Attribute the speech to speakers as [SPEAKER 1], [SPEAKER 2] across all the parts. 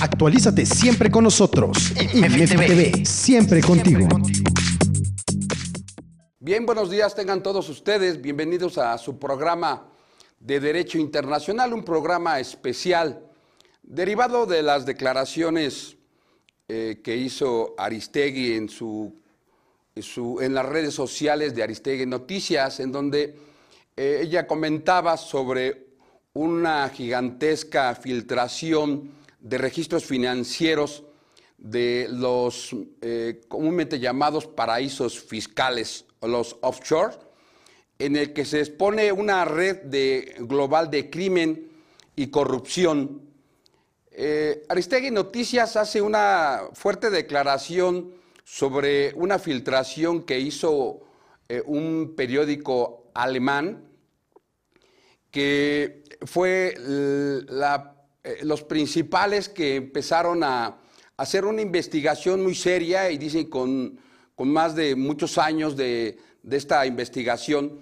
[SPEAKER 1] Actualízate siempre con nosotros. TV, siempre contigo.
[SPEAKER 2] Bien, buenos días tengan todos ustedes. Bienvenidos a su programa de Derecho Internacional, un programa especial derivado de las declaraciones eh, que hizo Aristegui en, su, en las redes sociales de Aristegui Noticias, en donde eh, ella comentaba sobre una gigantesca filtración de registros financieros de los eh, comúnmente llamados paraísos fiscales los offshore, en el que se expone una red global de crimen y corrupción. Eh, Aristegui Noticias hace una fuerte declaración sobre una filtración que hizo eh, un periódico alemán que fue eh, los principales que empezaron a hacer una investigación muy seria y dicen con, más de muchos años de, esta investigación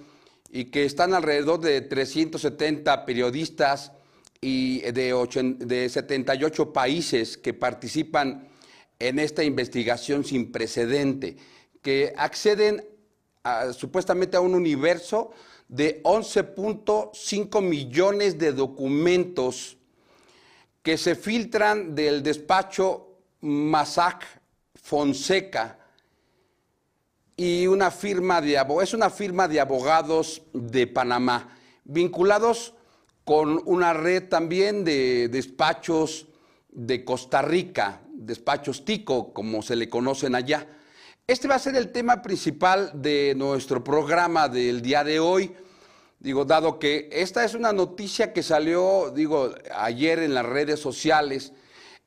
[SPEAKER 2] y que están alrededor de 370 periodistas y de, de 78 países que participan en esta investigación sin precedente, que acceden supuestamente a un universo de 11.5 millones de documentos que se filtran del despacho Massac Fonseca y una firma de es una firma de abogados de Panamá, vinculados con una red también de despachos de Costa Rica, despachos TICO, como se le conocen allá. Este va a ser el tema principal de nuestro programa del día de hoy. Digo, dado que esta es una noticia que salió, digo, ayer en las redes sociales,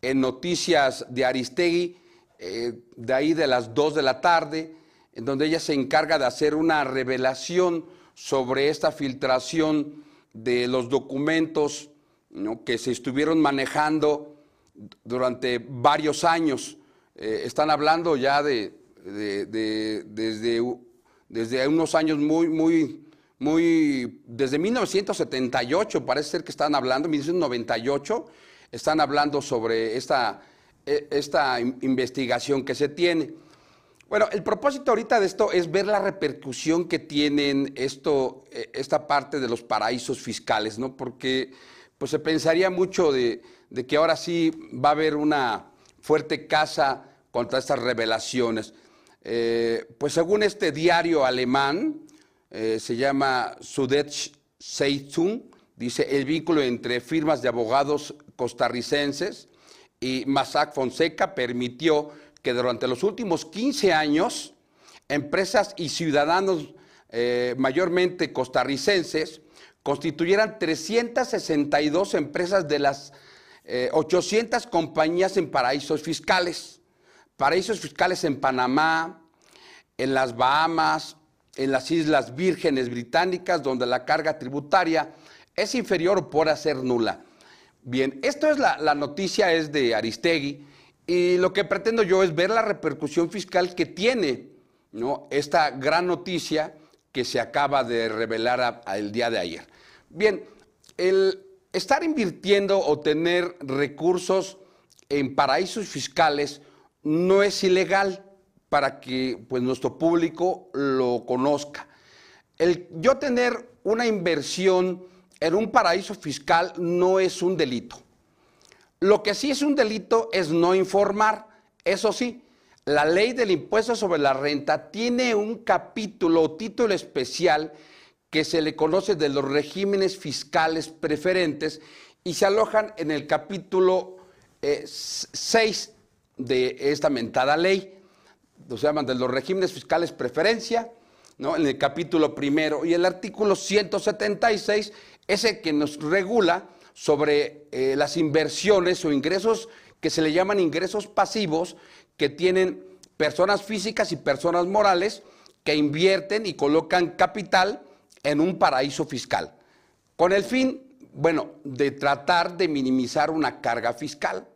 [SPEAKER 2] en noticias de Aristegui, eh, de ahí de las 2 de la tarde, en donde ella se encarga de hacer una revelación sobre esta filtración de los documentos que se estuvieron manejando durante varios años. Eh, están hablando ya de, desde, desde unos años muy, muy muy, desde 1978 parece ser que están hablando, 1998, están hablando sobre esta, e, esta investigación que se tiene. Bueno, el propósito ahorita de esto es ver la repercusión que tienen esto, e, esta parte de los paraísos fiscales, ¿no? Porque pues se pensaría mucho de, que ahora sí va a haber una fuerte caza contra estas revelaciones. Eh, pues según este diario alemán, eh, se llama Sudetsch Zeitung, dice el vínculo entre firmas de abogados costarricenses y Massac Fonseca permitió que durante los últimos 15 años empresas y ciudadanos eh, mayormente costarricenses constituyeran 362 empresas de las 800 eh, compañías en paraísos fiscales. Paraísos fiscales en Panamá, en las Bahamas, en las Islas Vírgenes Británicas, donde la carga tributaria es inferior por hacer nula. Bien, esto es la, noticia, es de Aristegui, y lo que pretendo yo es ver la repercusión fiscal que tiene esta gran noticia que se acaba de revelar el día de ayer. Bien, el estar invirtiendo o tener recursos en paraísos fiscales no es ilegal para que pues, nuestro público lo conozca. El yo tener una inversión en un paraíso fiscal no es un delito. Lo que sí es un delito es no informar. Eso sí, la ley del impuesto sobre la renta tiene un capítulo o título especial que se le conoce de los regímenes fiscales preferentes y se alojan en el capítulo 6 eh, de esta mentada ley se llaman de los regímenes fiscales preferencia, ¿no? en el capítulo primero, y el artículo 176, ese que nos regula sobre eh, las inversiones o ingresos que se le llaman ingresos pasivos que tienen personas físicas y personas morales que invierten y colocan capital en un paraíso fiscal, con el fin, bueno, de tratar de minimizar una carga fiscal.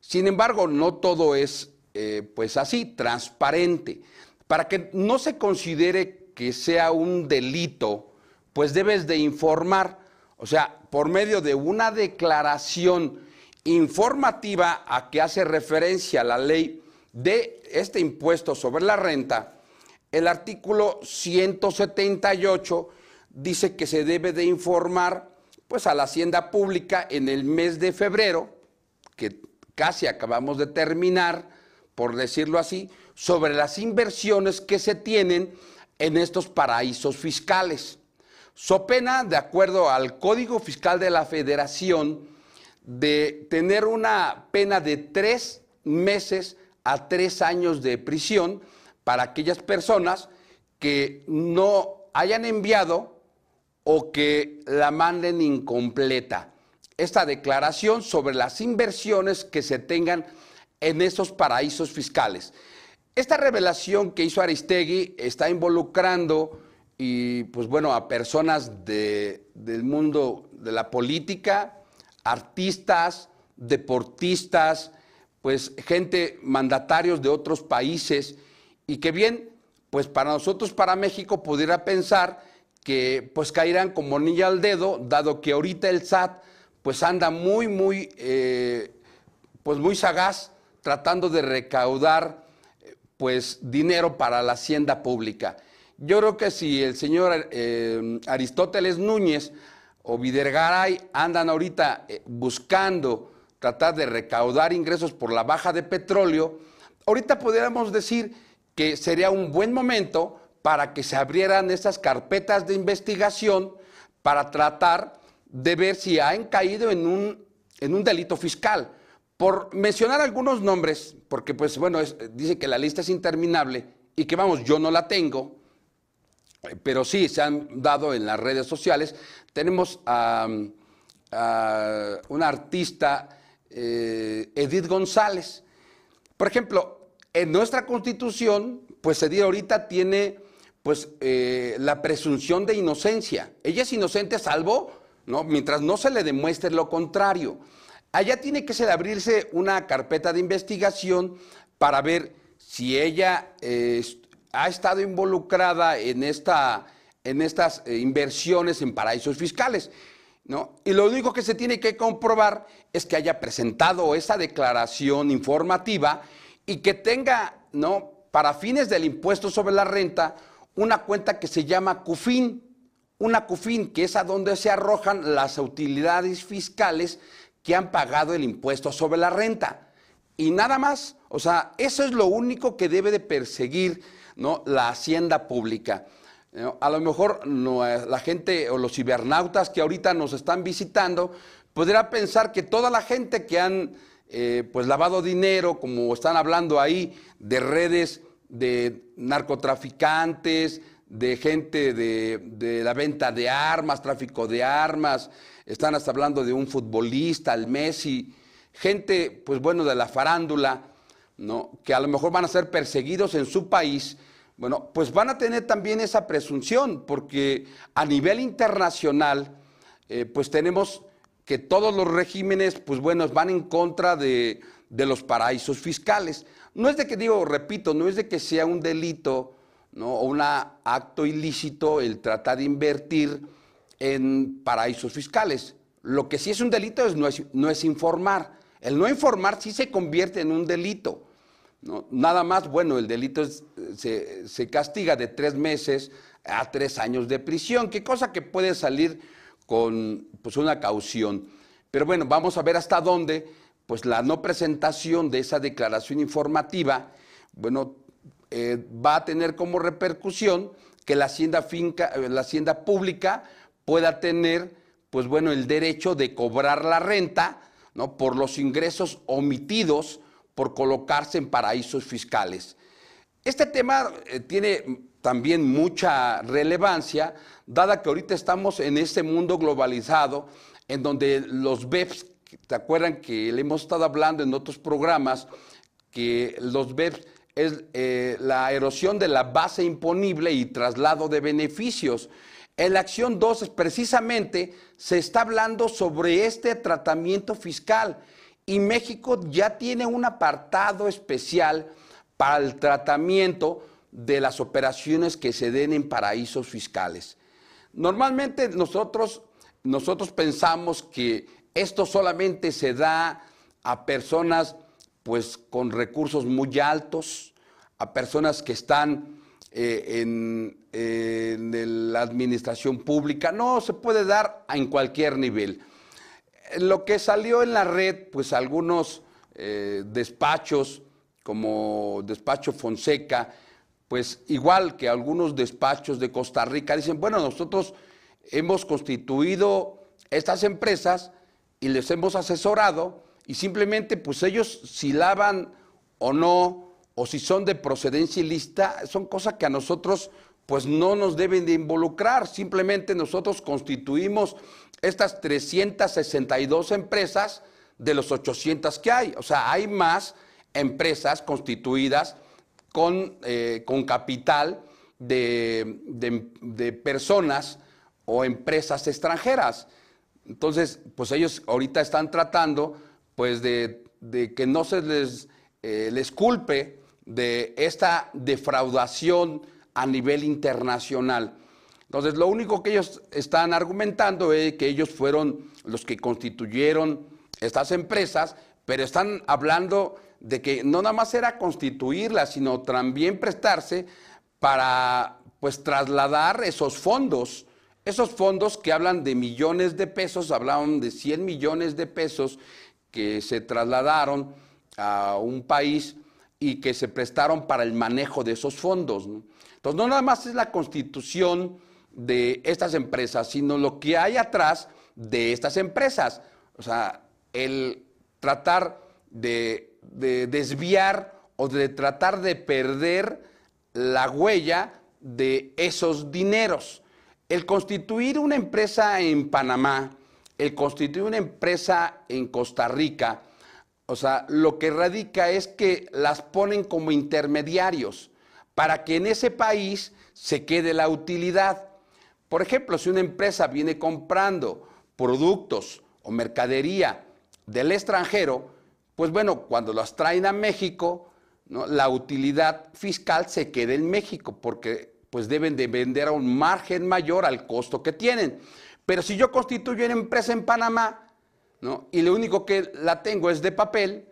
[SPEAKER 2] Sin embargo, no todo es eh, pues así, transparente. Para que no se considere que sea un delito, pues debes de informar, o sea, por medio de una declaración informativa a que hace referencia la ley de este impuesto sobre la renta, el artículo 178 dice que se debe de informar pues a la hacienda pública en el mes de febrero, que casi acabamos de terminar, por decirlo así, sobre las inversiones que se tienen en estos paraísos fiscales. So pena, de acuerdo al Código Fiscal de la Federación, de tener una pena de tres meses a tres años de prisión para aquellas personas que no hayan enviado o que la manden incompleta. Esta declaración sobre las inversiones que se tengan en esos paraísos fiscales. Esta revelación que hizo Aristegui está involucrando y pues bueno a personas del mundo de la política, artistas, deportistas, pues gente, mandatarios de otros países, y que bien, pues para nosotros, para México, pudiera pensar que pues caerán como niña al dedo, dado que ahorita el SAT pues anda muy, muy, eh, pues muy sagaz tratando de recaudar pues dinero para la hacienda pública. Yo creo que si el señor eh, Aristóteles Núñez o Vidergaray andan ahorita eh, buscando tratar de recaudar ingresos por la baja de petróleo, ahorita podríamos decir que sería un buen momento para que se abrieran esas carpetas de investigación para tratar de ver si han caído en un, en un delito fiscal. Por mencionar algunos nombres, porque pues bueno, dice que la lista es interminable y que vamos, yo no la tengo, pero sí se han dado en las redes sociales. Tenemos a, una artista, eh, Edith González. Por ejemplo, en nuestra constitución, pues Edith ahorita tiene pues eh, la presunción de inocencia. Ella es inocente salvo, ¿no? mientras no se le demuestre lo contrario. Allá tiene que ser abrirse una carpeta de investigación para ver si ella eh, ha estado involucrada en, esta, en estas eh, inversiones en paraísos fiscales. Y lo único que se tiene que comprobar es que haya presentado esa declaración informativa y que tenga, para fines del impuesto sobre la renta, una cuenta que se llama CUFIN. Una CUFIN, que es a donde se arrojan las utilidades fiscales que han pagado el impuesto sobre la renta. Y nada más, o sea, eso es lo único que debe de perseguir ¿no? la hacienda pública. A lo mejor eh, la gente o los cibernautas que ahorita nos están visitando podrá pensar que toda la gente que han eh, pues lavado dinero, como están hablando ahí, de redes de narcotraficantes, de gente de, de, la venta de armas, tráfico de armas, están hasta hablando de un futbolista, el Messi, gente, pues bueno, de la farándula, ¿no? que a lo mejor van a ser perseguidos en su país bueno, pues van a tener también esa presunción, porque a nivel internacional, eh, pues tenemos que todos los regímenes, pues bueno, van en contra de, los paraísos fiscales. No es de que, digo, repito, no es de que sea un delito ¿no? o un acto ilícito el tratar de invertir en paraísos fiscales. Lo que sí es un delito es no, es no es informar. El no informar sí se convierte en un delito. Nada más, bueno, el delito se, castiga de tres meses a tres años de prisión, qué cosa que puede salir con pues, una caución. Pero bueno, vamos a ver hasta dónde pues, la no presentación de esa declaración informativa, bueno, eh, va a tener como repercusión que la hacienda, finca, la hacienda pública pueda tener pues, bueno, el derecho de cobrar la renta ¿no? por los ingresos omitidos por colocarse en paraísos fiscales. Este tema eh, tiene también mucha relevancia, dada que ahorita estamos en este mundo globalizado, en donde los BEPS, ¿te acuerdan que le hemos estado hablando en otros programas, que los BEPS es eh, la erosión de la base imponible y traslado de beneficios? En la acción 2 precisamente se está hablando sobre este tratamiento fiscal y México ya tiene un apartado especial para el tratamiento de las operaciones que se den en paraísos fiscales. Normalmente nosotros, nosotros pensamos que esto solamente se da a personas pues con recursos muy altos, a personas que están eh, en, la administración pública. No, se puede dar en cualquier nivel. Lo que salió en la red, pues algunos eh, despachos, como Despacho Fonseca, pues igual que algunos despachos de Costa Rica, dicen, bueno, nosotros hemos constituido estas empresas y les hemos asesorado y simplemente pues ellos si lavan o no o si son de procedencia ilícita, son cosas que a nosotros pues no nos deben de involucrar, simplemente nosotros constituimos estas 362 empresas de los 800 que hay, o sea, hay más empresas constituidas con, eh, con capital de, de personas o empresas extranjeras. Entonces, pues ellos ahorita están tratando pues de, que no se les, eh, les culpe de esta defraudación a nivel internacional. Entonces, lo único que ellos están argumentando es que ellos fueron los que constituyeron estas empresas, pero están hablando de que no nada más era constituirlas, sino también prestarse para pues trasladar esos fondos esos fondos que hablan de millones de pesos, hablaban de 100 millones de pesos que se trasladaron a un país y que se prestaron para el manejo de esos fondos. Entonces, no nada más es la constitución de estas empresas, sino lo que hay atrás de estas empresas. O sea, el tratar de, de desviar o de tratar de perder la huella de esos dineros. El constituir una empresa en Panamá, el constituir una empresa en Costa Rica, o sea, lo que radica es que las ponen como intermediarios para que en ese país se quede la utilidad. Por ejemplo, si una empresa viene comprando productos o mercadería del extranjero, pues bueno, cuando las traen a México, la utilidad fiscal se queda en México, porque pues deben de vender a un margen mayor al costo que tienen. Pero si yo constituyo una empresa en Panamá, ¿no? y lo único que la tengo es de papel,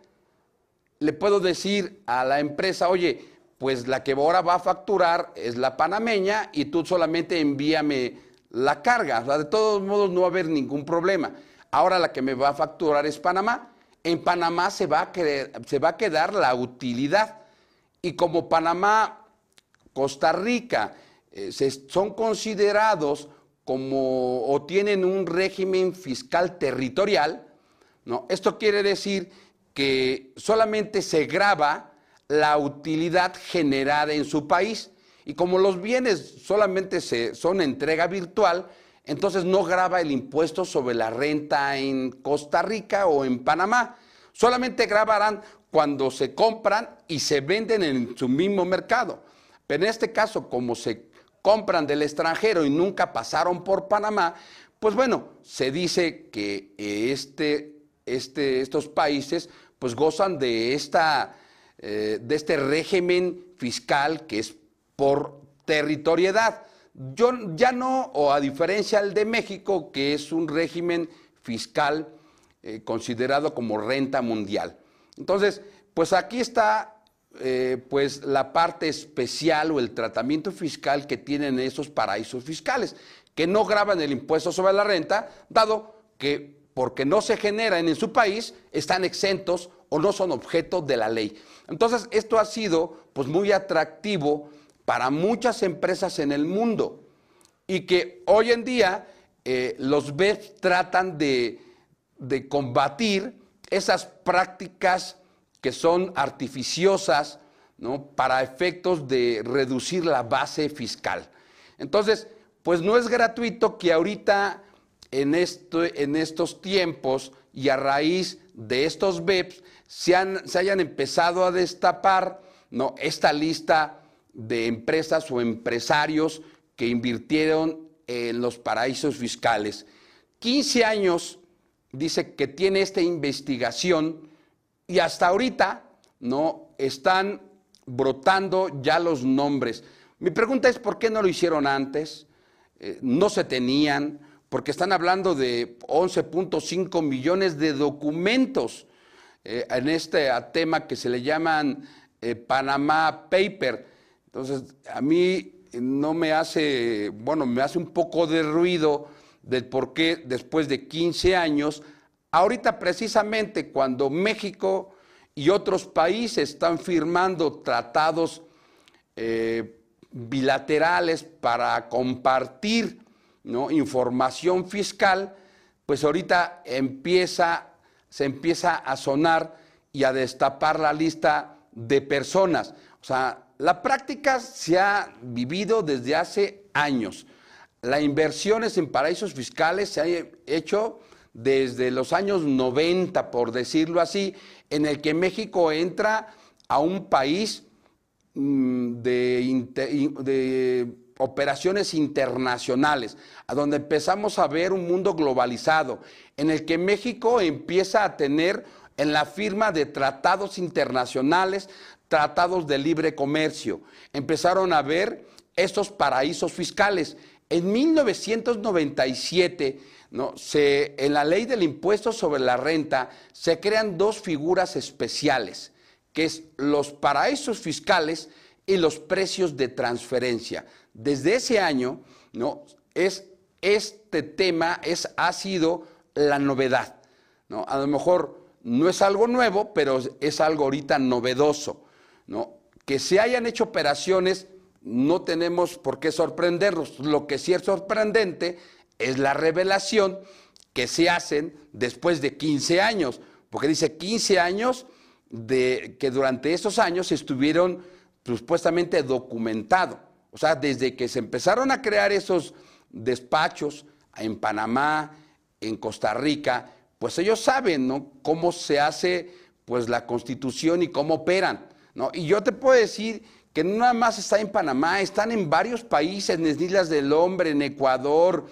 [SPEAKER 2] le puedo decir a la empresa, oye, pues la que ahora va a facturar es la panameña y tú solamente envíame la carga. De todos modos no va a haber ningún problema. Ahora la que me va a facturar es Panamá. En Panamá se va a, se va a quedar la utilidad. Y como Panamá Costa Rica eh, son considerados como tienen un régimen fiscal territorial, ¿no? Esto quiere decir que solamente se graba la utilidad generada en su país y como los bienes solamente se, son entrega virtual, entonces no graba el impuesto sobre la renta en Costa Rica o en Panamá. Solamente grabarán cuando se compran y se venden en su mismo mercado. Pero en este caso, como se compran del extranjero y nunca pasaron por Panamá, pues bueno, se dice que este, este, estos países pues gozan de, esta, eh, de este régimen fiscal que es por territoriedad. Yo ya no, o a diferencia del de México, que es un régimen fiscal eh, considerado como renta mundial. Entonces, pues aquí está eh, pues la parte especial o el tratamiento fiscal que tienen esos paraísos fiscales, que no graban el impuesto sobre la renta, dado que porque no se generan en su país, están exentos o no son objeto de la ley. Entonces, esto ha sido pues muy atractivo para muchas empresas en el mundo y que hoy en día eh, los BEPS tratan de, de combatir esas prácticas que son artificiosas ¿no? para efectos de reducir la base fiscal. Entonces, pues no es gratuito que ahorita en, esto, en estos tiempos y a raíz de estos BEPS se, se hayan empezado a destapar ¿no? esta lista de empresas o empresarios que invirtieron en los paraísos fiscales. 15 años dice que tiene esta investigación y hasta ahorita no están brotando ya los nombres. Mi pregunta es, ¿por qué no lo hicieron antes? Eh, no se tenían, porque están hablando de 11.5 millones de documentos. eh, en este tema que se le llaman eh, Panamá Paper. Entonces, a mí no me hace, bueno, me hace un poco de ruido del por qué después de 15 años, ahorita precisamente cuando México y otros países están firmando tratados eh, bilaterales para compartir información fiscal, pues ahorita se empieza a sonar y a destapar la lista de personas. O sea, la práctica se ha vivido desde hace años. Las inversiones en paraísos fiscales se han hecho desde los años 90, por decirlo así, en el que México entra a un país mm, de, operaciones internacionales, a donde empezamos a ver un mundo globalizado, en el que México empieza a tener en la firma de tratados internacionales, tratados de libre comercio. Empezaron a ver estos paraísos fiscales. En 1997, en la ley del impuesto sobre la renta se crean dos figuras especiales, que es los paraísos fiscales y los precios de transferencia. Desde ese año, es, este tema ha sido la novedad. ¿no? A lo mejor no es algo nuevo, pero es algo ahorita novedoso. ¿no? Que se hayan hecho operaciones, no tenemos por qué sorprendernos. Lo que sí es sorprendente es la revelación que se hacen después de 15 años, porque dice 15 años de que durante esos años estuvieron supuestamente documentados. O sea, desde que se empezaron a crear esos despachos en Panamá, en Costa Rica, pues ellos saben ¿no? cómo se hace pues, la constitución y cómo operan. ¿no? Y yo te puedo decir que no nada más está en Panamá, están en varios países, en las Islas del Hombre, en Ecuador,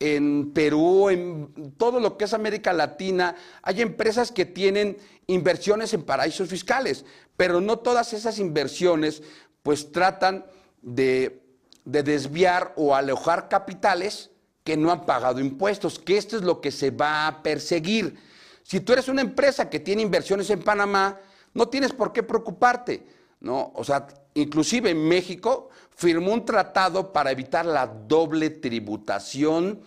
[SPEAKER 2] en Perú, en todo lo que es América Latina. Hay empresas que tienen inversiones en paraísos fiscales, pero no todas esas inversiones pues tratan de, de desviar o alojar capitales que no han pagado impuestos, que esto es lo que se va a perseguir. Si tú eres una empresa que tiene inversiones en Panamá, no tienes por qué preocuparte, ¿no? O sea, inclusive en México firmó un tratado para evitar la doble tributación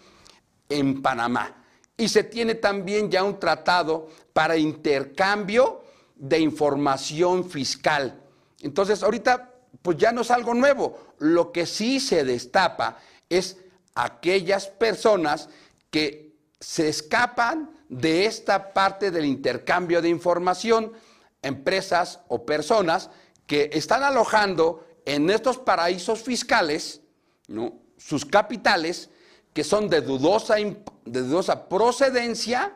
[SPEAKER 2] en Panamá. Y se tiene también ya un tratado para intercambio de información fiscal. Entonces, ahorita, pues ya no es algo nuevo. Lo que sí se destapa es aquellas personas que se escapan de esta parte del intercambio de información, empresas o personas que están alojando en estos paraísos fiscales sus capitales que son de dudosa, de dudosa procedencia,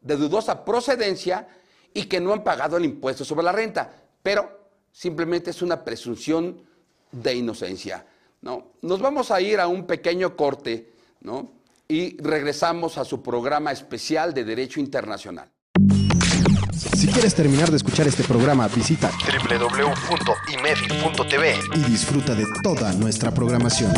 [SPEAKER 2] de dudosa procedencia y que no han pagado el impuesto sobre la renta, pero simplemente es una presunción de inocencia. ¿no? Nos vamos a ir a un pequeño corte ¿no? y regresamos a su programa especial de Derecho Internacional.
[SPEAKER 1] Si quieres terminar de escuchar este programa, visita
[SPEAKER 3] www.imedi.tv
[SPEAKER 1] y disfruta de toda nuestra programación.